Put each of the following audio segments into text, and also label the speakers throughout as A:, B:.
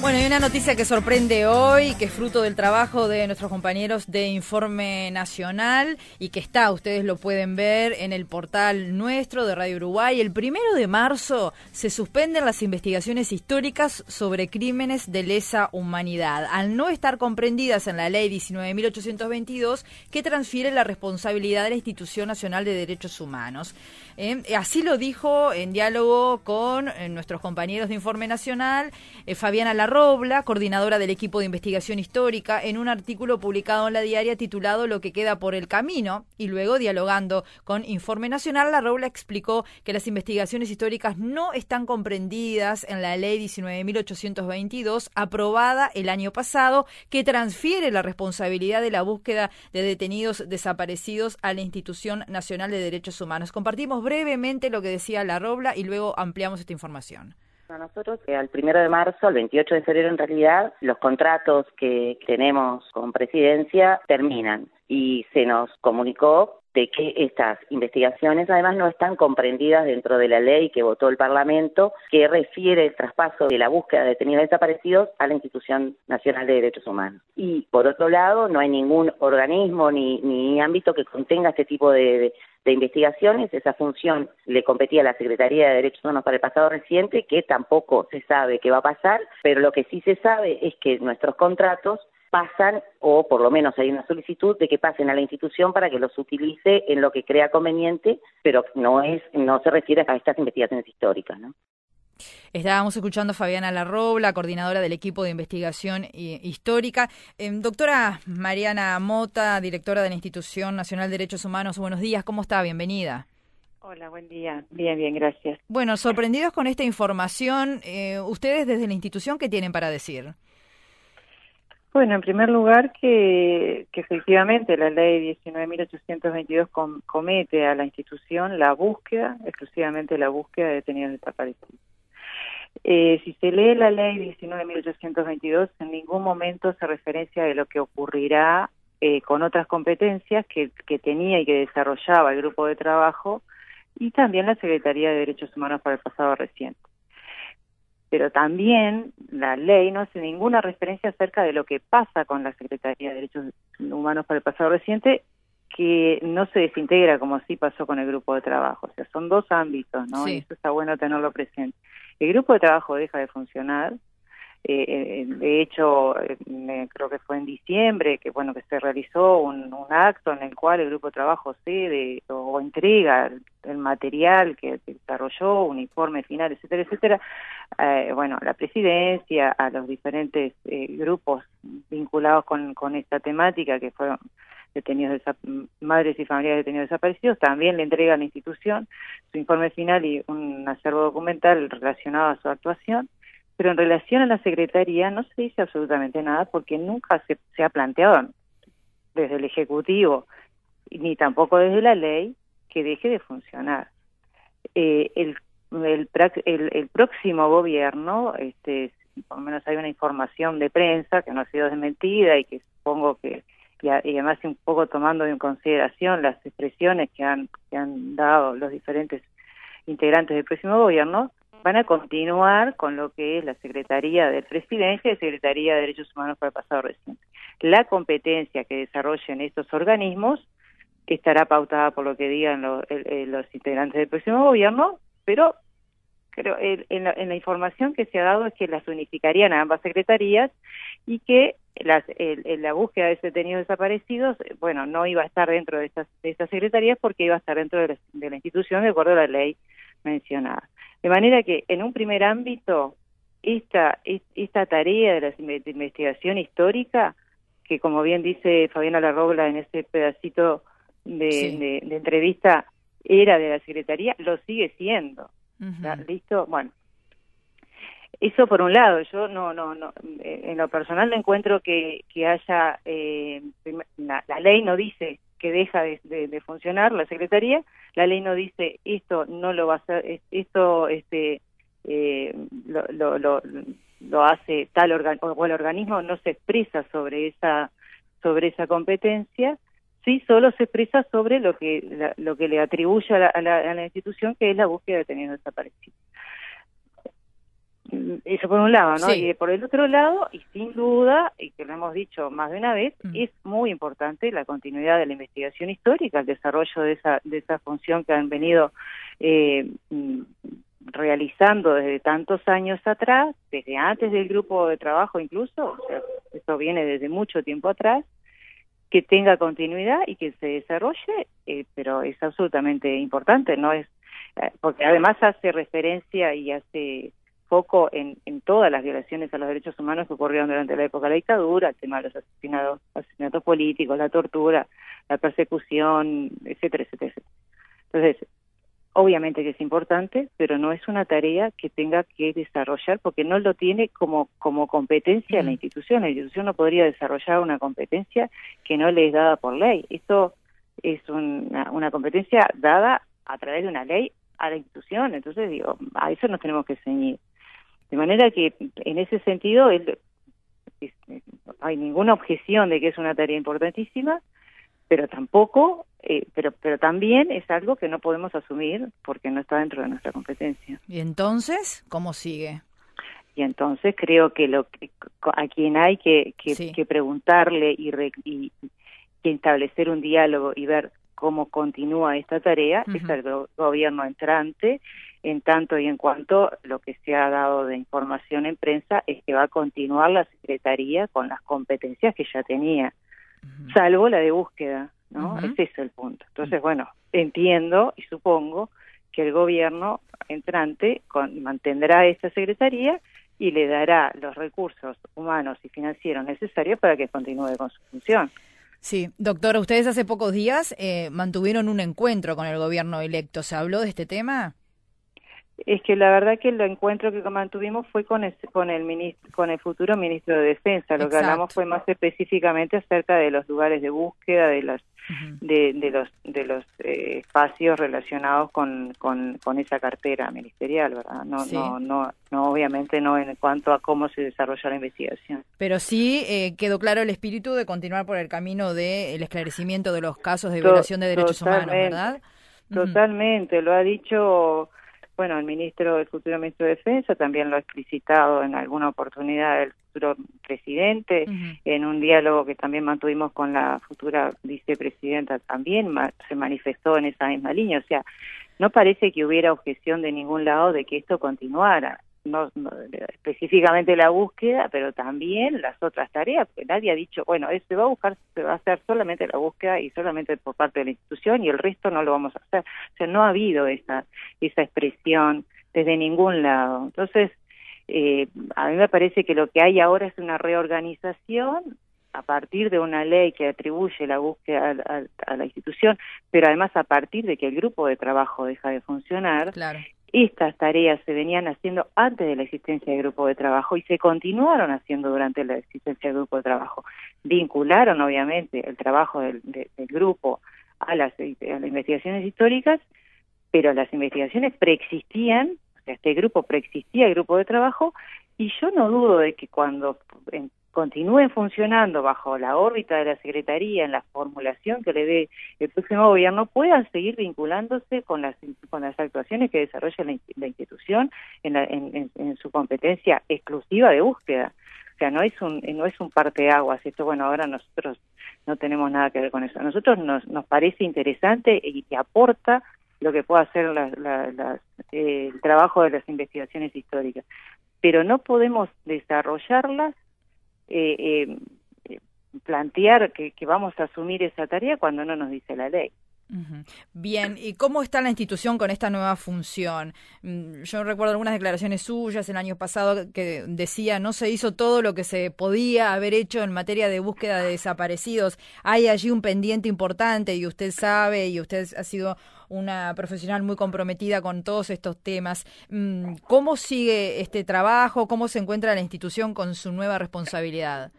A: Bueno, hay una noticia que sorprende hoy, que es fruto del trabajo de nuestros compañeros de Informe Nacional y que está, ustedes lo pueden ver en el portal nuestro de Radio Uruguay. El primero de marzo se suspenden las investigaciones históricas sobre crímenes de lesa humanidad, al no estar comprendidas en la ley 19.822 que transfiere la responsabilidad de la Institución Nacional de Derechos Humanos. Eh, así lo dijo en diálogo con eh, nuestros compañeros de Informe Nacional, eh, Fabiana Larrobla, coordinadora del equipo de investigación histórica, en un artículo publicado en la diaria titulado Lo que queda por el camino, y luego dialogando con Informe Nacional, Larrobla explicó que las investigaciones históricas no están comprendidas en la ley 19.822, aprobada el año pasado, que transfiere la responsabilidad de la búsqueda de detenidos desaparecidos a la Institución Nacional de Derechos Humanos. Compartimos brevemente lo que decía la Robla y luego ampliamos esta información.
B: Nosotros, eh, al primero de marzo, al 28 de febrero en realidad, los contratos que tenemos con presidencia terminan. Y se nos comunicó de que estas investigaciones además no están comprendidas dentro de la ley que votó el Parlamento que refiere el traspaso de la búsqueda de detenidos desaparecidos a la Institución Nacional de Derechos Humanos. Y por otro lado, no hay ningún organismo ni, ni ámbito que contenga este tipo de, de investigaciones. Esa función le competía a la Secretaría de Derechos Humanos para el pasado reciente, que tampoco se sabe qué va a pasar, pero lo que sí se sabe es que nuestros contratos pasan, o por lo menos hay una solicitud de que pasen a la institución para que los utilice en lo que crea conveniente, pero no es, no se refiere a estas investigaciones históricas, ¿no?
A: Estábamos escuchando a Fabiana Larrobla, coordinadora del equipo de investigación histórica. Em, doctora Mariana Mota, directora de la Institución Nacional de Derechos Humanos, buenos días, ¿cómo está? Bienvenida.
C: Hola, buen día. Bien, bien, gracias.
A: Bueno, sorprendidos con esta información, eh, ustedes desde la institución, ¿qué tienen para decir?
C: Bueno, en primer lugar, que, efectivamente la ley 19.822 com comete a la institución la búsqueda, exclusivamente la búsqueda de detenidos desaparecidos. Eh, si se lee la ley 19.822, en ningún momento se referencia de lo que ocurrirá eh, con otras competencias que, que tenía y que desarrollaba el grupo de trabajo y también la Secretaría de Derechos Humanos para el pasado reciente pero también la ley no hace ninguna referencia acerca de lo que pasa con la Secretaría de Derechos Humanos para el pasado reciente, que no se desintegra como sí pasó con el grupo de trabajo. O sea, son dos ámbitos, ¿no? Y eso está bueno tenerlo presente. El grupo de trabajo deja de funcionar, eh, eh, de hecho, eh, creo que fue en diciembre que bueno que se realizó un, acto en el cual el grupo de trabajo cede o, entrega el, material que, desarrolló, un informe final, etcétera, etcétera. bueno, a la presidencia, a los diferentes grupos vinculados con, con esta temática que fueron detenidos madres y familiares detenidos desaparecidos, también le entrega a la institución su informe final y un acervo documental relacionado a su actuación pero en relación a la Secretaría no se dice absolutamente nada porque nunca se, se ha planteado desde el Ejecutivo ni tampoco desde la ley que deje de funcionar. Eh, el, el, el, próximo gobierno, este, por lo menos hay una información de prensa que no ha sido desmentida y que supongo que, y, y además un poco tomando en consideración las expresiones que han, que han dado los diferentes integrantes del próximo gobierno, van a continuar con lo que es la Secretaría de Presidencia y Secretaría de Derechos Humanos para el pasado reciente. La competencia que desarrollen estos organismos estará pautada por lo que digan los, los integrantes del próximo gobierno, pero creo en, la, en, la, información que se ha dado es que las unificarían a ambas secretarías y que las, el, la búsqueda de detenidos desaparecidos, bueno, no iba a estar dentro de estas, de estas secretarías porque iba a estar dentro de la, de la institución de acuerdo a la ley mencionada. De manera que en un primer ámbito, esta, esta tarea de la investigación histórica, que como bien dice Fabiana Larrobla en ese pedacito de, entrevista, era de la Secretaría, lo sigue siendo. ¿Listo? Bueno, eso por un lado, yo no, no, no, en lo personal no encuentro que, que haya, eh, la, ley no dice que deja de, funcionar la secretaría, la ley no dice esto no lo va a hacer, esto este eh, lo, lo, lo, hace tal organismo o el organismo no se expresa sobre esa sobre esa competencia, sí solo se expresa sobre lo que lo que le atribuye a la, a, la, institución que es la búsqueda de detenidos desaparecidos. Eso por un lado, ¿no? Y por el otro lado, y sin duda, y que lo hemos dicho más de una vez, mm. es muy importante la continuidad de la investigación histórica, el desarrollo de esa, de esa función que han venido eh, mm, realizando desde tantos años atrás, desde antes del grupo de trabajo incluso, o sea, esto viene desde mucho tiempo atrás, que tenga continuidad y que se desarrolle, eh, pero es absolutamente importante, no es eh, porque además hace referencia y hace foco en, en todas las violaciones a los derechos humanos que ocurrieron durante la época de la dictadura, el tema de los asesinados, asesinatos políticos, la tortura, la persecución, etcétera, etcétera, etcétera. Entonces, obviamente que es importante, pero no es una tarea que tenga que desarrollar porque no lo tiene como, como competencia la institución. La institución no podría desarrollar una competencia que no le es dada por ley. Esto es una, una competencia dada a través de una ley a la institución. Entonces, digo, a eso nos tenemos que ceñir. De manera que en ese sentido hay ninguna objeción de que es una tarea importantísima, pero tampoco, eh, pero, pero también es algo que no podemos asumir porque no está dentro de nuestra competencia.
A: ¿Y entonces cómo sigue?
C: Y entonces creo que lo a quien hay que, que, preguntarle y, y, establecer un diálogo y ver cómo continúa esta tarea es el gobierno entrante en tanto y en cuanto lo que se ha dado de información en prensa es que va a continuar la Secretaría con las competencias que ya tenía, salvo la de búsqueda, ¿no? Ese es el punto. Entonces, bueno, entiendo y supongo que el gobierno entrante mantendrá esta Secretaría y le dará los recursos humanos y financieros necesarios para que continúe con su función.
A: Sí, doctora, ustedes hace pocos días eh, mantuvieron un encuentro con el gobierno electo. ¿Se habló de este tema?
C: Es que la verdad que el encuentro que mantuvimos fue con el, con el, ministro, con el futuro ministro de Defensa. Lo que hablamos fue más específicamente acerca de los lugares de búsqueda, de los, de, de, los, de los eh, espacios relacionados con, con, con, esa cartera ministerial, ¿verdad? No, no, no, no, obviamente no en cuanto a cómo se desarrolla la investigación.
A: Pero sí eh, quedó claro el espíritu de continuar por el camino del esclarecimiento de los casos de violación de derechos humanos, ¿verdad?
C: Totalmente, lo ha dicho bueno, el ministro, el futuro ministro de Defensa también lo ha explicitado en alguna oportunidad el futuro presidente, en un diálogo que también mantuvimos con la futura vicepresidenta también se manifestó en esa misma línea, o sea, no parece que hubiera objeción de ningún lado de que esto continuara no, específicamente la búsqueda, pero también las otras tareas, porque nadie ha dicho, bueno, se va a buscar, se va a hacer solamente la búsqueda y solamente por parte de la institución y el resto no lo vamos a hacer. O sea, no ha habido esa, esa expresión desde ningún lado. Entonces, eh, a mí me parece que lo que hay ahora es una reorganización a partir de una ley que atribuye la búsqueda a, a, la institución, pero además a partir de que el grupo de trabajo deja de funcionar, claro. Estas tareas se venían haciendo antes de la existencia del grupo de trabajo y se continuaron haciendo durante la existencia del grupo de trabajo. Vincularon, obviamente, el trabajo del, grupo a las, investigaciones históricas, pero las investigaciones preexistían, o sea, este grupo preexistía, el grupo de trabajo, y yo no dudo de que cuando continúen funcionando bajo la órbita de la Secretaría en la formulación que le dé el próximo gobierno, puedan seguir vinculándose con las, con las actuaciones que desarrolla la, institución en, en, su competencia exclusiva de búsqueda. O sea, no es un, no es un parteaguas. Esto, bueno, ahora nosotros no tenemos nada que ver con eso. A nosotros nos, nos parece interesante y que aporta lo que pueda hacer el trabajo de las investigaciones históricas. Pero no podemos desarrollarlas eh, eh, plantear que, vamos a asumir esa tarea cuando no nos dice la ley.
A: Bien, ¿y cómo está la institución con esta nueva función? Mm, yo recuerdo algunas declaraciones suyas el año pasado que decía no se hizo todo lo que se podía haber hecho en materia de búsqueda de desaparecidos. Hay allí un pendiente importante y usted sabe y usted ha sido una profesional muy comprometida con todos estos temas. Mm, ¿Cómo sigue este trabajo? ¿Cómo se encuentra la institución con su nueva responsabilidad?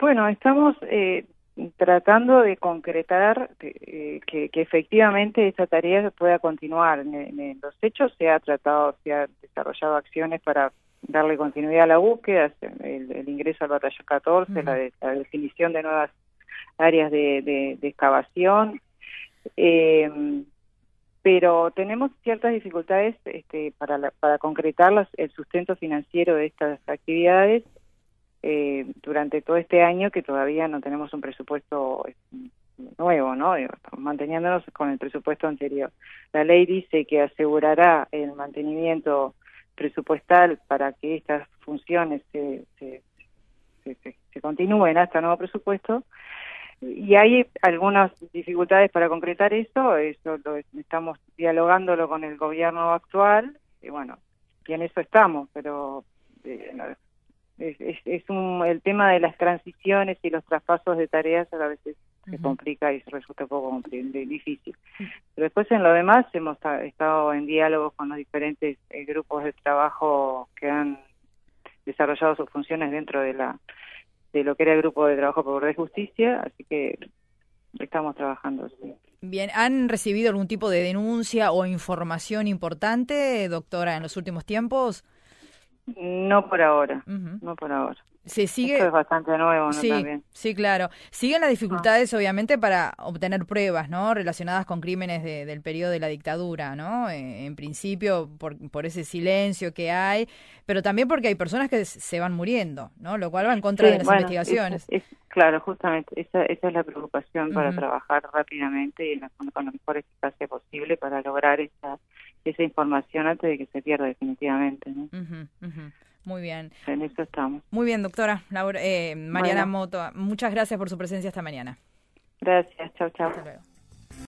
C: Bueno, estamos eh, tratando de concretar eh, que, efectivamente esta tarea pueda continuar. En, los hechos se ha tratado, se ha desarrollado acciones para darle continuidad a la búsqueda, el, ingreso al batallón 14, la, definición de nuevas áreas de, de excavación, eh, pero tenemos ciertas dificultades este, para, para concretar el sustento financiero de estas actividades eh, durante todo este año que todavía no tenemos un presupuesto nuevo, ¿no? manteniéndonos con el presupuesto anterior. La ley dice que asegurará el mantenimiento presupuestal para que estas funciones se, se, se, se continúen hasta nuevo presupuesto, y hay algunas dificultades para concretar eso, eso lo estamos dialogándolo con el gobierno actual, y bueno, y en eso estamos, pero eh, es, es, un, el tema de las transiciones y los traspasos de tareas a veces se complica y se resulta un poco difícil. Pero después en lo demás hemos estado en diálogo con los diferentes eh, grupos de trabajo que han desarrollado sus funciones dentro de la de lo que era el grupo de trabajo por de justicia, así que estamos trabajando.
A: Bien, ¿han recibido algún tipo de denuncia o información importante, doctora, en los últimos tiempos?
C: No por ahora, no por ahora.
A: Se sigue...
C: Esto es bastante nuevo, ¿no?
A: Sí, sí, claro. Siguen las dificultades, obviamente, para obtener pruebas, ¿no? Relacionadas con crímenes del periodo de la dictadura, ¿no? Eh, en principio, por, por ese silencio que hay, pero también porque hay personas que se van muriendo, ¿no? Lo cual va en contra de las investigaciones.
C: claro, justamente, esa, esa es la preocupación para trabajar rápidamente y con la mejor eficacia posible para lograr esa, esa información antes de que se pierda definitivamente, ¿no?
A: Muy bien.
C: En eso estamos.
A: Muy bien, doctora Laura, eh, Mariana Moto. Muchas gracias por su presencia esta mañana.
C: Gracias, chao, chao. Hasta luego.